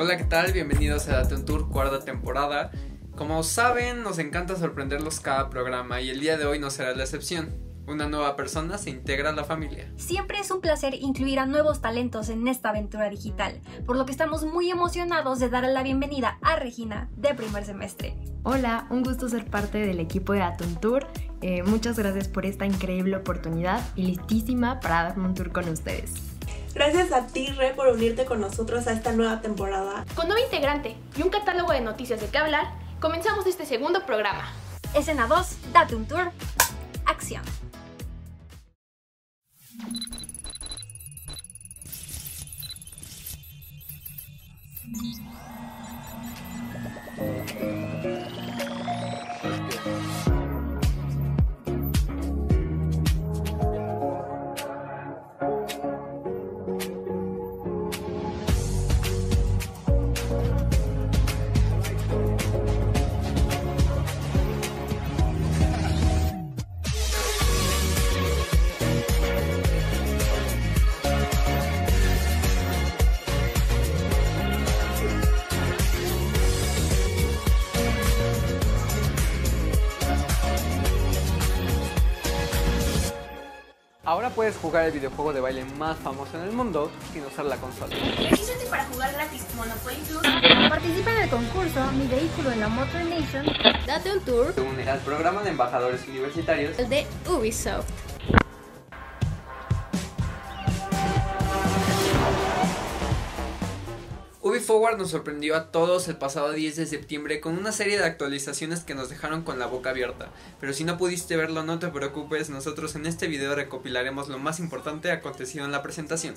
Hola, ¿qué tal? Bienvenidos a Date un Tour, cuarta temporada. Como saben, nos encanta sorprenderlos cada programa y el día de hoy no será la excepción. Una nueva persona se integra a la familia. Siempre es un placer incluir a nuevos talentos en esta aventura digital, por lo que estamos muy emocionados de darle la bienvenida a Regina de primer semestre. Hola, un gusto ser parte del equipo de Atom Tour. Eh, muchas gracias por esta increíble oportunidad y listísima para darme un tour con ustedes. Gracias a ti, Re, por unirte con nosotros a esta nueva temporada. Con nuevo integrante y un catálogo de noticias de qué hablar, comenzamos este segundo programa. Escena 2, date un tour. Acción. Puedes jugar el videojuego de baile más famoso en el mundo sin usar la consola. Regístrate para jugar gratis Monopoly Plus. Participa en el concurso Mi vehículo en la Motor Nation. Date un tour Se une al programa de embajadores universitarios el de Ubisoft. UbiForward nos sorprendió a todos el pasado 10 de septiembre con una serie de actualizaciones que nos dejaron con la boca abierta. Pero si no pudiste verlo, no te preocupes, nosotros en este video recopilaremos lo más importante acontecido en la presentación.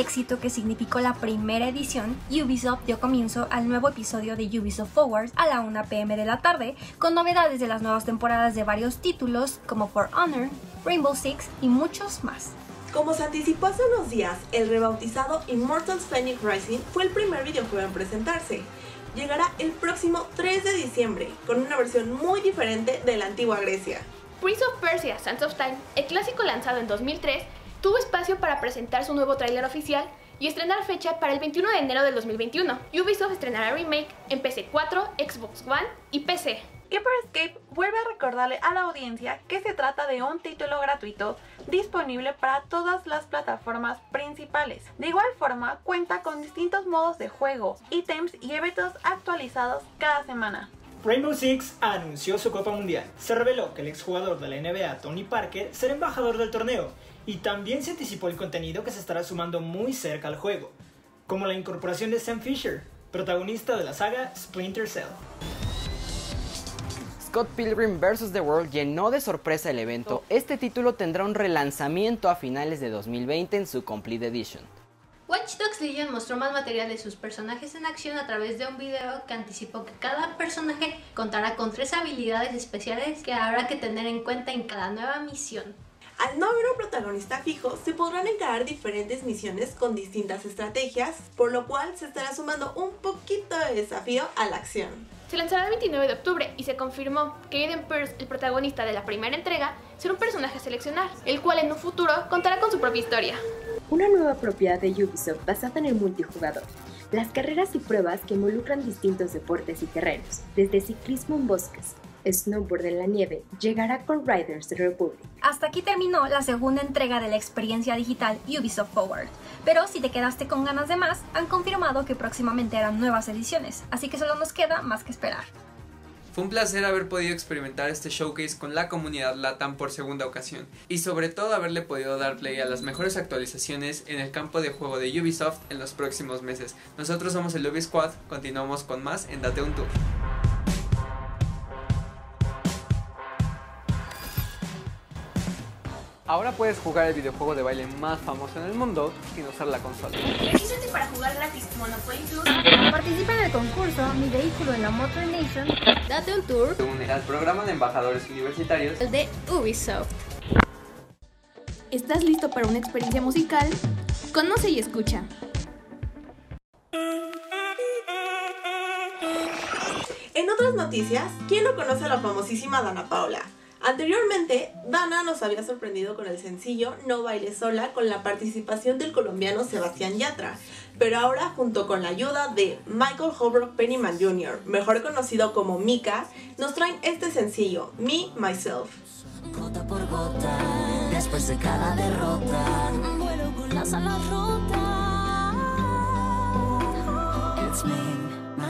Éxito que significó la primera edición, Ubisoft dio comienzo al nuevo episodio de Ubisoft Forward a la 1 pm de la tarde, con novedades de las nuevas temporadas de varios títulos como For Honor, Rainbow Six y muchos más. Como se anticipó hace unos días, el rebautizado Immortals Phoenix Rising fue el primer videojuego en presentarse. Llegará el próximo 3 de diciembre, con una versión muy diferente de la antigua Grecia. Prince of Persia Sands of Time, el clásico lanzado en 2003, tuvo espacio para presentar su nuevo tráiler oficial y estrenar fecha para el 21 de enero del 2021. Ubisoft estrenará remake en PC4, Xbox One y PC. Hyper Escape vuelve a recordarle a la audiencia que se trata de un título gratuito disponible para todas las plataformas principales. De igual forma, cuenta con distintos modos de juego, ítems y eventos actualizados cada semana. Rainbow Six anunció su Copa Mundial. Se reveló que el exjugador de la NBA, Tony Parker, será embajador del torneo, y también se anticipó el contenido que se estará sumando muy cerca al juego, como la incorporación de Sam Fisher, protagonista de la saga Splinter Cell. Scott Pilgrim vs. The World llenó de sorpresa el evento. Este título tendrá un relanzamiento a finales de 2020 en su Complete Edition. Watch Dogs Legion mostró más material de sus personajes en acción a través de un video que anticipó que cada personaje contará con tres habilidades especiales que habrá que tener en cuenta en cada nueva misión. Al no haber un protagonista fijo, se podrán encarar diferentes misiones con distintas estrategias, por lo cual se estará sumando un poquito de desafío a la acción. Se lanzará el 29 de octubre y se confirmó que Aiden Pierce, el protagonista de la primera entrega, será un personaje a seleccionar, el cual en un futuro contará con su propia historia. Una nueva propiedad de Ubisoft basada en el multijugador. Las carreras y pruebas que involucran distintos deportes y terrenos, desde ciclismo en bosques, snowboard en la nieve, llegará con Riders Republic. Hasta aquí terminó la segunda entrega de la experiencia digital Ubisoft Forward. Pero si te quedaste con ganas de más, han confirmado que próximamente harán nuevas ediciones, así que solo nos queda más que esperar. Un placer haber podido experimentar este showcase con la comunidad LATAM por segunda ocasión y sobre todo haberle podido dar play a las mejores actualizaciones en el campo de juego de Ubisoft en los próximos meses. Nosotros somos el Ubi Squad, continuamos con más en Date un Tour. Ahora puedes jugar el videojuego de baile más famoso en el mundo sin usar la consola. Regístrate para jugar gratis Monopoly Plus. Participa en el concurso Mi vehículo en la Motor Nation. Date un tour Se une al programa de embajadores universitarios el de Ubisoft. ¿Estás listo para una experiencia musical? Conoce y escucha. En otras noticias, ¿quién no conoce a la famosísima Dana Paula? Anteriormente, Dana nos había sorprendido con el sencillo No Baile Sola con la participación del colombiano Sebastián Yatra, pero ahora junto con la ayuda de Michael Holbrook Pennyman Jr., mejor conocido como Mika, nos traen este sencillo, Me, Myself. Gota por gota, después de cada derrota, vuelo con las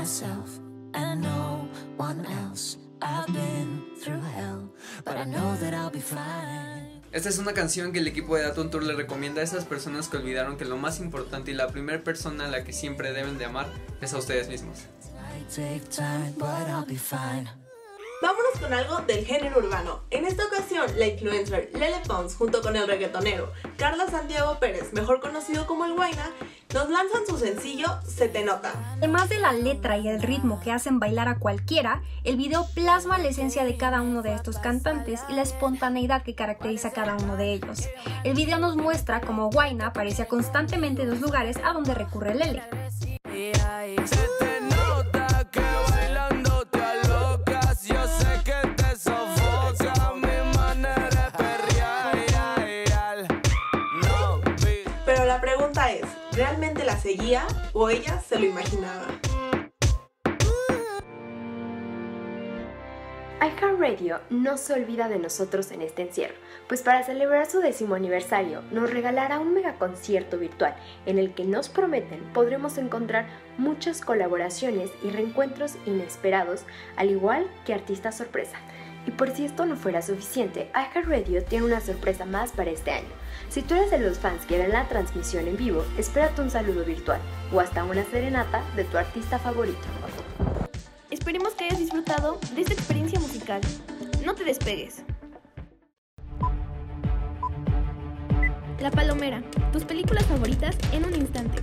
myself, and no one else. I've been through hell, but I know that I'll be fine. Esta es una canción que el equipo de Daton Tour le recomienda a esas personas que olvidaron que lo más importante y la primera persona a la que siempre deben de amar es a ustedes mismos. I take time, but I'll be fine. Vámonos con algo del género urbano. En esta ocasión, la influencer Lele Pons junto con el reggaetonero Carlos Santiago Pérez, mejor conocido como el Guaina, nos lanzan su sencillo Se te nota. Además de la letra y el ritmo que hacen bailar a cualquiera, el video plasma la esencia de cada uno de estos cantantes y la espontaneidad que caracteriza a cada uno de ellos. El video nos muestra cómo Guaina aparece constantemente en los lugares a donde recurre Lele. Seguía o ella se lo imaginaba? iHeartRadio no se olvida de nosotros en este encierro, pues para celebrar su décimo aniversario nos regalará un megaconcierto virtual en el que nos prometen podremos encontrar muchas colaboraciones y reencuentros inesperados, al igual que artistas sorpresa. Y por si esto no fuera suficiente, iHeartRadio tiene una sorpresa más para este año. Si tú eres de los fans que ven la transmisión en vivo, espérate un saludo virtual o hasta una serenata de tu artista favorito. Esperemos que hayas disfrutado de esta experiencia musical. No te despegues. La Palomera, tus películas favoritas en un instante.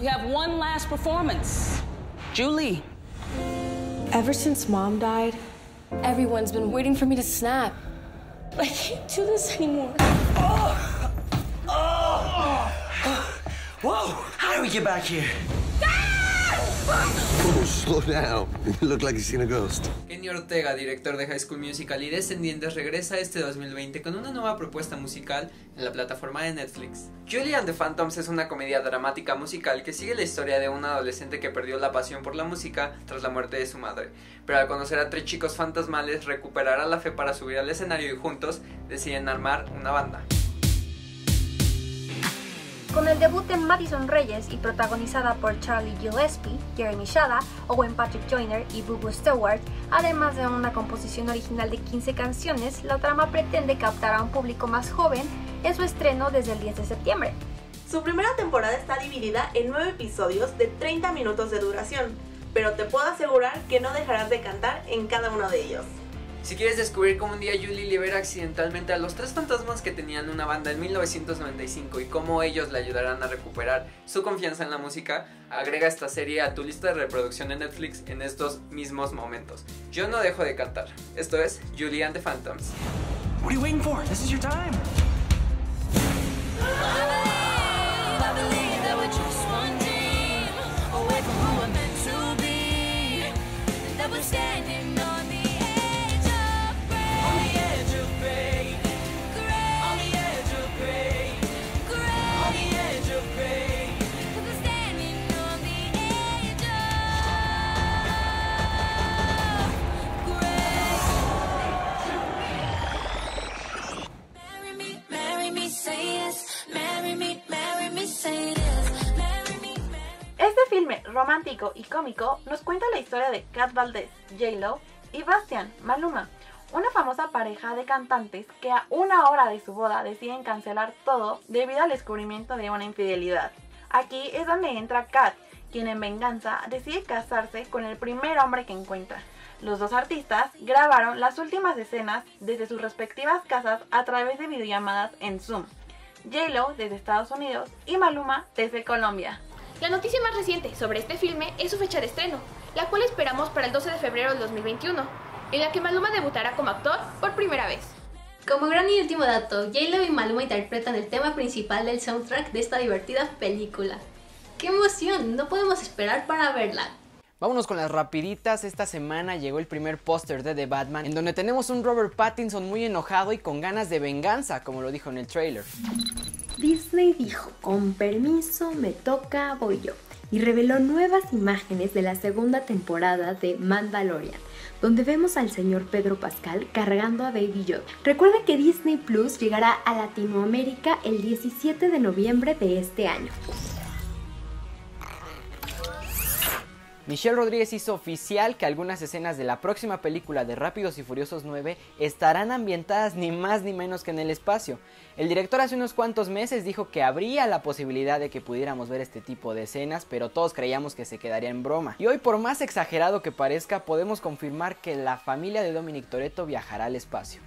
You have one last performance. Julie. Ever since mom died, everyone's been waiting for me to snap. I can't do this anymore. Oh, oh. Whoa! How do we get back here? Oh, slow down. You look like you've seen a ghost. Ortega, director de High School Musical y Descendientes, regresa este 2020 con una nueva propuesta musical en la plataforma de Netflix. Julie and the Phantoms es una comedia dramática musical que sigue la historia de un adolescente que perdió la pasión por la música tras la muerte de su madre, pero al conocer a tres chicos fantasmales recuperará la fe para subir al escenario y juntos deciden armar una banda. Con el debut de Madison Reyes y protagonizada por Charlie Gillespie, Jeremy Shada, Owen Patrick Joyner y Bubu Stewart, además de una composición original de 15 canciones, la trama pretende captar a un público más joven en su estreno desde el 10 de septiembre. Su primera temporada está dividida en 9 episodios de 30 minutos de duración, pero te puedo asegurar que no dejarás de cantar en cada uno de ellos. Si quieres descubrir cómo un día Julie libera accidentalmente a los tres fantasmas que tenían una banda en 1995 y cómo ellos le ayudarán a recuperar su confianza en la música, agrega esta serie a tu lista de reproducción de Netflix en estos mismos momentos. Yo no dejo de cantar. Esto es Julie and the Phantoms. What are you waiting for? This is your time. nos cuenta la historia de Kat Valdez, J-Lo y Bastian, Maluma, una famosa pareja de cantantes que a una hora de su boda deciden cancelar todo debido al descubrimiento de una infidelidad. Aquí es donde entra Kat, quien en venganza decide casarse con el primer hombre que encuentra. Los dos artistas grabaron las últimas escenas desde sus respectivas casas a través de videollamadas en Zoom. J-Lo desde Estados Unidos y Maluma desde Colombia. La noticia más reciente sobre este filme es su fecha de estreno, la cual esperamos para el 12 de febrero del 2021, en la que Maluma debutará como actor por primera vez. Como gran y último dato, J-Lo y Maluma interpretan el tema principal del soundtrack de esta divertida película. ¡Qué emoción! No podemos esperar para verla. Vámonos con las rapiditas. Esta semana llegó el primer póster de The Batman, en donde tenemos un Robert Pattinson muy enojado y con ganas de venganza, como lo dijo en el trailer. Disney dijo, con permiso, me toca, voy yo. Y reveló nuevas imágenes de la segunda temporada de Mandalorian, donde vemos al señor Pedro Pascal cargando a Baby Yoda. Recuerda que Disney Plus llegará a Latinoamérica el 17 de noviembre de este año. Michelle Rodríguez hizo oficial que algunas escenas de la próxima película de Rápidos y Furiosos 9 estarán ambientadas ni más ni menos que en el espacio. El director hace unos cuantos meses dijo que habría la posibilidad de que pudiéramos ver este tipo de escenas, pero todos creíamos que se quedaría en broma. Y hoy, por más exagerado que parezca, podemos confirmar que la familia de Dominic Toretto viajará al espacio.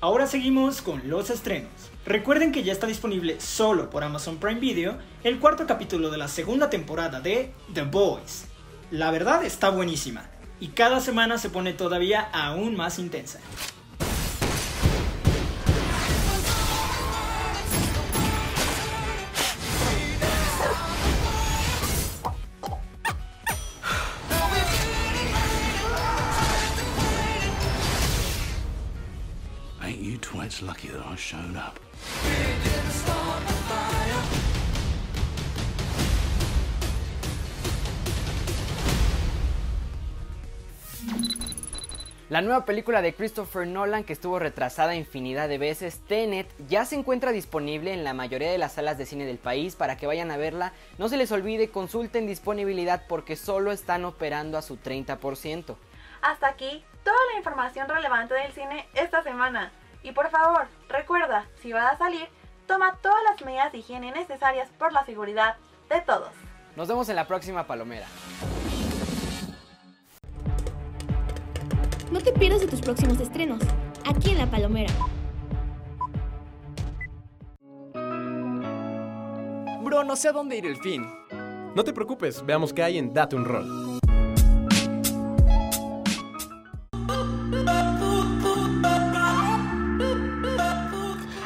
Ahora seguimos con los estrenos. Recuerden que ya está disponible solo por Amazon Prime Video el cuarto capítulo de la segunda temporada de The Boys. La verdad está buenísima y cada semana se pone todavía aún más intensa. Ain't you lucky that I showed up? La nueva película de Christopher Nolan, que estuvo retrasada infinidad de veces, Tenet, ya se encuentra disponible en la mayoría de las salas de cine del país para que vayan a verla. No se les olvide, consulten disponibilidad porque solo están operando a su 30%. Hasta aquí toda la información relevante del cine esta semana. Y por favor, recuerda, si vas a salir, toma todas las medidas de higiene necesarias por la seguridad de todos. Nos vemos en la próxima Palomera. No te pierdas de tus próximos estrenos, aquí en La Palomera. Bro, no sé a dónde ir el fin. No te preocupes, veamos qué hay en Date un Rol.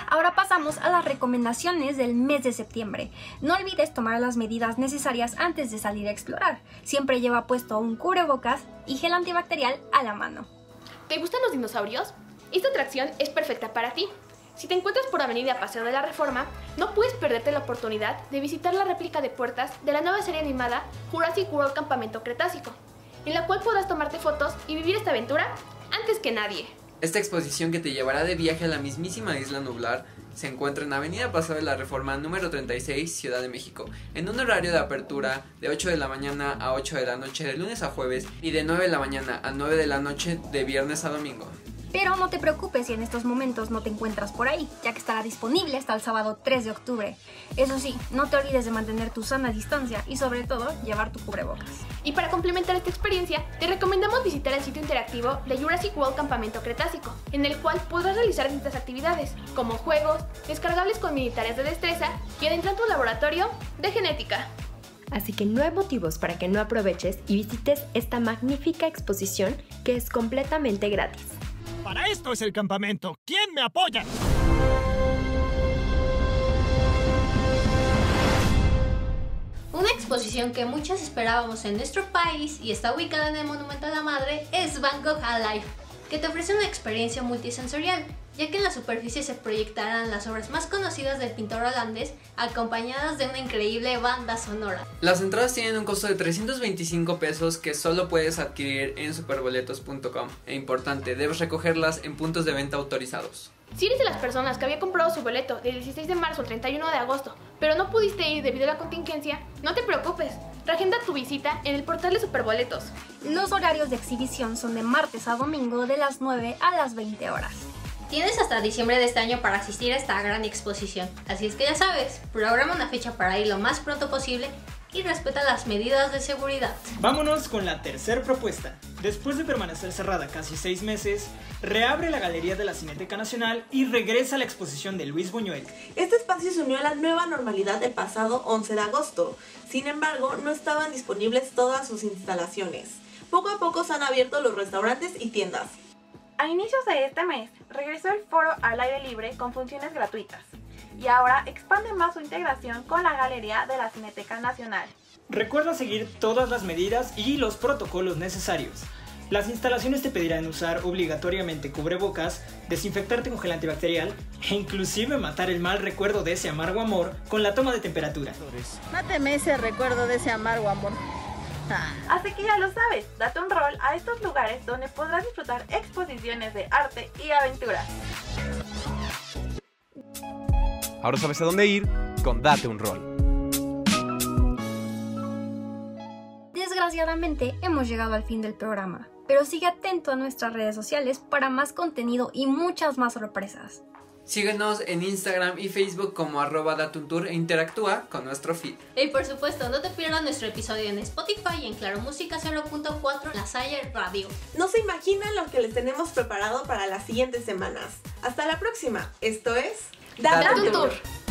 Ahora pasamos a las recomendaciones del mes de septiembre. No olvides tomar las medidas necesarias antes de salir a explorar. Siempre lleva puesto un cubrebocas y gel antibacterial a la mano. ¿Te gustan los dinosaurios? Esta atracción es perfecta para ti. Si te encuentras por Avenida Paseo de la Reforma, no puedes perderte la oportunidad de visitar la réplica de puertas de la nueva serie animada Jurassic World Campamento Cretácico, en la cual podrás tomarte fotos y vivir esta aventura antes que nadie. Esta exposición que te llevará de viaje a la mismísima isla nublar se encuentra en Avenida Paseo de la Reforma número 36, Ciudad de México, en un horario de apertura de 8 de la mañana a 8 de la noche de lunes a jueves y de 9 de la mañana a 9 de la noche de viernes a domingo. Pero no te preocupes si en estos momentos no te encuentras por ahí, ya que estará disponible hasta el sábado 3 de octubre. Eso sí, no te olvides de mantener tu sana distancia y sobre todo llevar tu cubrebocas. Y para complementar esta experiencia, te recomendamos visitar el sitio interactivo de Jurassic World Campamento Cretácico, en el cual podrás realizar distintas actividades, como juegos, descargables con mini tareas de destreza y adentrar tu laboratorio de genética. Así que no hay motivos para que no aproveches y visites esta magnífica exposición que es completamente gratis. Para esto es el campamento. ¿Quién me apoya? Una exposición que muchos esperábamos en nuestro país y está ubicada en el Monumento a la Madre es Van Gogh Alive, que te ofrece una experiencia multisensorial, ya que en la superficie se proyectarán las obras más conocidas del pintor holandés, acompañadas de una increíble banda sonora. Las entradas tienen un costo de 325 pesos que solo puedes adquirir en superboletos.com. E importante, debes recogerlas en puntos de venta autorizados. Si eres de las personas que había comprado su boleto del 16 de marzo al 31 de agosto, pero no pudiste ir debido a la contingencia, no te preocupes. Reagenda tu visita en el portal de Superboletos. Los horarios de exhibición son de martes a domingo de las 9 a las 20 horas. Tienes hasta diciembre de este año para asistir a esta gran exposición, así es que ya sabes, programa una fecha para ir lo más pronto posible y respeta las medidas de seguridad. Vámonos con la tercera propuesta. Después de permanecer cerrada casi seis meses, reabre la Galería de la Cineteca Nacional y regresa a la exposición de Luis Buñuel. Este espacio se unió a la nueva normalidad el pasado 11 de agosto. Sin embargo, no estaban disponibles todas sus instalaciones. Poco a poco se han abierto los restaurantes y tiendas. A inicios de este mes, regresó el foro al aire libre con funciones gratuitas. y ahora expande más su integración con la galería de la Cineteca Nacional. Recuerda seguir todas las medidas y los protocolos necesarios. Las instalaciones te pedirán usar obligatoriamente cubrebocas, desinfectarte con gel antibacterial e inclusive matar el mal recuerdo de ese amargo amor con la toma de temperatura. Máteme ese recuerdo de ese amargo amor. Ah. Así que ya lo sabes, date un rol a estos lugares donde podrás disfrutar exposiciones de arte y aventuras. Ahora sabes a dónde ir con Date un Rol. Desgraciadamente hemos llegado al fin del programa, pero sigue atento a nuestras redes sociales para más contenido y muchas más sorpresas. Síguenos en Instagram y Facebook como arroba datuntour e interactúa con nuestro feed. Y por supuesto, no te pierdas nuestro episodio en Spotify y en Claro Música 0.4 La Sayer Radio. No se imaginan lo que les tenemos preparado para las siguientes semanas. Hasta la próxima. Esto es Datum Datum Tour. Tour.